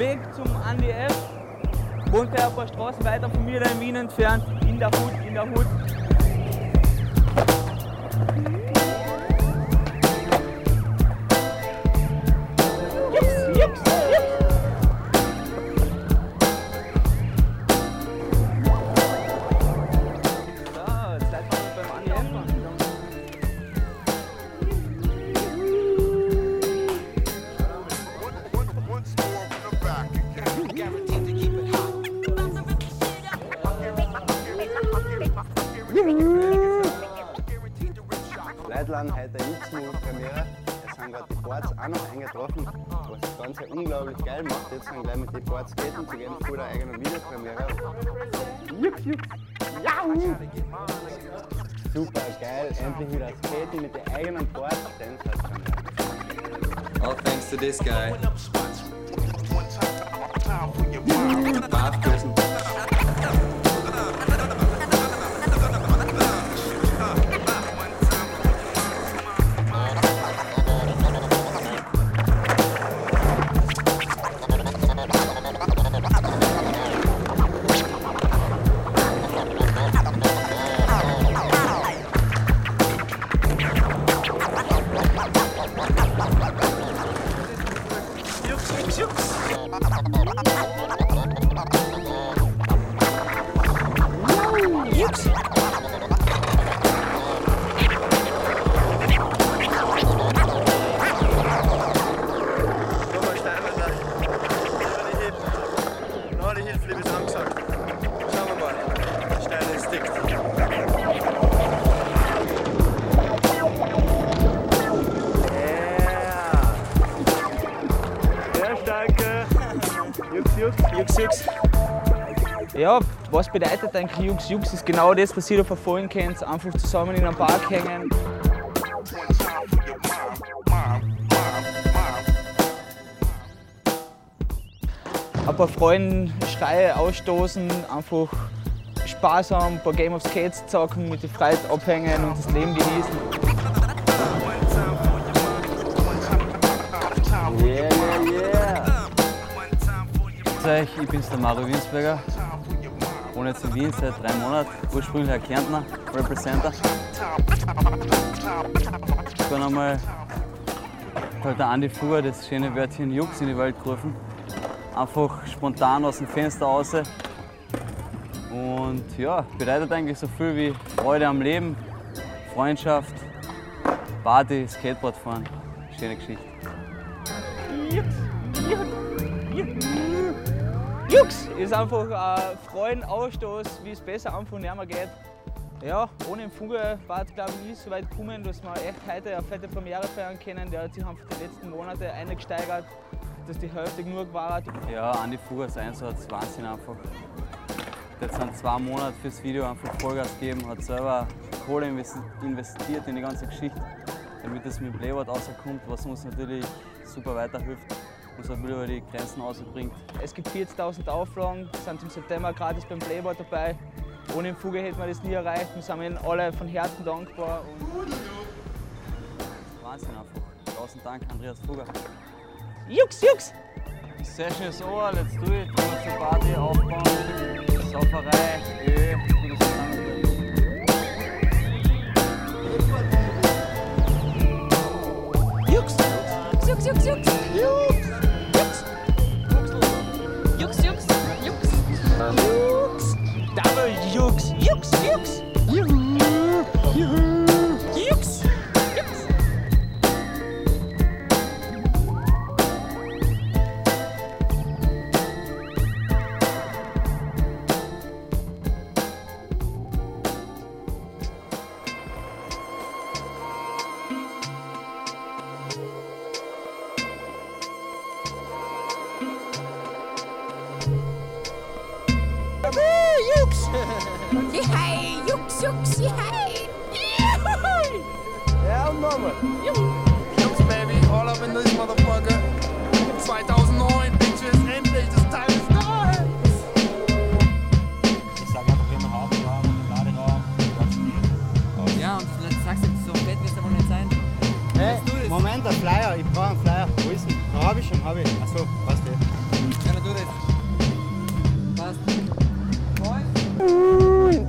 Weg zum Andi F. Wohnt er ein paar Straßen weiter von mir in Wien entfernt, in der Hut, in der Hut. Leitland heute eine X-Premiere. Es sind gerade die Boards auch noch eingetroffen, was das Ganze unglaublich geil macht. Jetzt sind gleich mit den Boards skaten zu gehen vor der eigenen Videopremiere. Jups, jups. Jau. Super geil, endlich wieder skaten mit den eigenen Boards. All thanks to this guy. Five Ja, was bedeutet eigentlich Jux? Jux ist genau das, was ihr da verfolgen könnt. Einfach zusammen in einem Park hängen. Ein paar Freunde Schreie ausstoßen, einfach sparsam, ein paar Game of Skates zocken, mit den Freunden abhängen und das Leben genießen. Yeah, yeah, yeah. Ich bin's der Mario Winsberger. Wohne jetzt in Wien seit drei Monaten. Ursprünglich ein Kärntner, Representer. Dann einmal halt der Andi Fuhr das schöne Wörtchen Jux in die Welt gerufen. Einfach spontan aus dem Fenster raus. Und ja, bedeutet eigentlich so viel wie Freude am Leben, Freundschaft, Party, Skateboard fahren. Schöne Geschichte. Jux ist einfach ein Freuen, Ausstoß, wie es besser nicht mehr geht. Ja, ohne den Fuge war es glaube ich nie so weit gekommen, dass wir echt heute eine fette Premiere feiern können. Der hat sich einfach die letzten Monate eingesteigert, dass die Hälfte genug war. Ja, Andi Fugers Einsatz, Wahnsinn einfach. Jetzt sind zwei Monate fürs Video einfach Vollgas gegeben, hat selber Kohle investi- investiert in die ganze Geschichte, damit es mit dem Playboard rauskommt, was uns natürlich super weiterhilft, uns auch wieder über die Grenzen rausbringt. Es gibt 40.000 Auflagen, sind im September gratis beim Playboard dabei. Ohne den Fuge hätten wir das nie erreicht. Wir sind ihnen alle von Herzen dankbar. Und Wahnsinn einfach. Tausend Dank, Andreas Fugger. Jux, Jux! Session is over, let's do it. Wir zur Party, aufbauen, Sauferei, Öl, Jux, Jux, Jux! Jux! Jux, Jux, Jux! Jux! Double Jux! Jux, Jux! Jux! Jux! Jehei! Jux, Jux, jehei!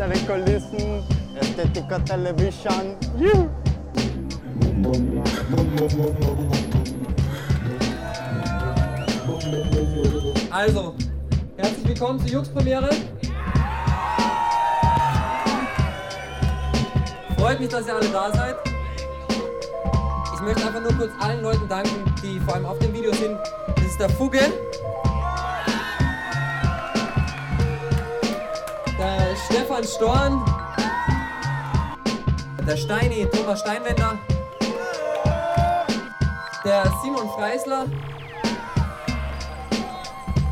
Hintere Kulissen, Ästhetiker Television. Also, herzlich willkommen zur Jux-Premiere. Freut mich, dass ihr alle da seid. Ich möchte einfach nur kurz allen Leuten danken, die vor allem auf dem Video sind. Das ist der Fugge, Stefan Storn, der Steini, Thomas Steinwender, der Simon Freisler,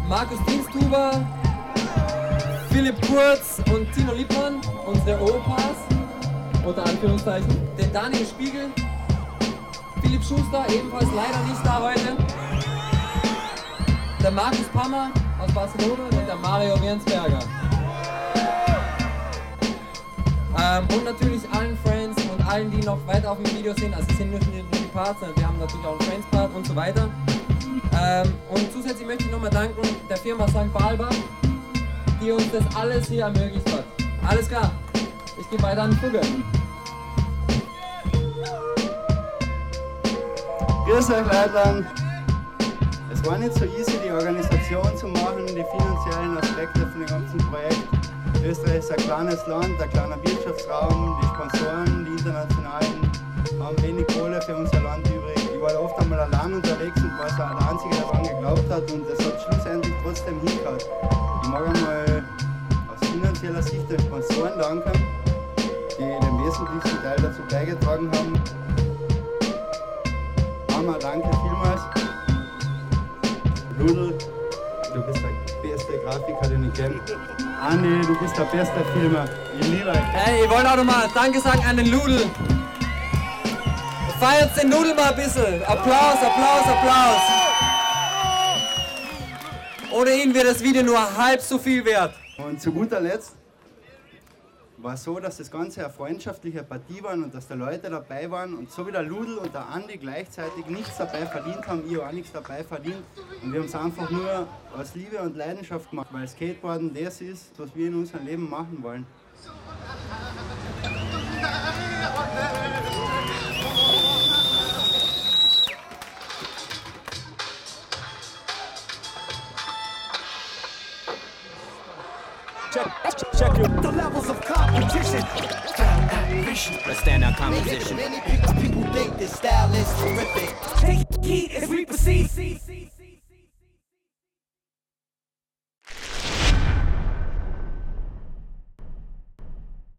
Markus Diensthuber, Philipp Kurz und Tino Liebmann, unsere Opas, unter Anführungszeichen, den Daniel Spiegel, Philipp Schuster, ebenfalls leider nicht da heute, der Markus Pammer aus Barcelona und der Mario Wernsberger. Ähm, und natürlich allen Friends und allen, die noch weiter auf dem Video sind. Also es sind nicht nur die Parts, sondern wir haben natürlich auch einen Friends-Part und so weiter. Ähm, und zusätzlich möchte ich nochmal danken der Firma St. Balbach, die uns das alles hier ermöglicht hat. Alles klar, ich gehe weiter an Fugge. Grüß euch Leute. Es war nicht so easy, die Organisation zu machen, die finanziellen Aspekte von dem ganzen Projekt. Österreich ist ein kleines Land, ein kleiner Wirtschaftsraum, die Sponsoren, die internationalen haben wenig Kohle für unser Land übrig. Ich war oft einmal allein unterwegs und war so der Einzige, der daran geglaubt hat und es hat schlussendlich trotzdem hingehauen. Ich mag einmal aus finanzieller Sicht den Sponsoren danken, die den wesentlichsten Teil dazu beigetragen haben. Mama, danke vielmals. Ludl, du bist der beste Grafiker, den ich kenne. Andi, du bist der beste Filmer. Ich liebe euch. Hey, ich wollte auch nochmal Danke sagen an den Ludel. Feiert den Nudel mal ein bisschen. Applaus, Applaus, Applaus. Ohne ihn wäre das Video nur halb so viel wert. Und zu guter Letzt war so, dass das Ganze eine freundschaftliche Partie war und dass da Leute dabei waren und so wie der Ludl und der Andi gleichzeitig nichts dabei verdient haben, ich auch nichts dabei verdient. Und wir haben es einfach nur aus Liebe und Leidenschaft gemacht, weil Skateboarden das ist, was wir in unserem Leben machen wollen. the levels of competition. Let's stand out composition. Many people think this style is terrific. Take heed as we proceed.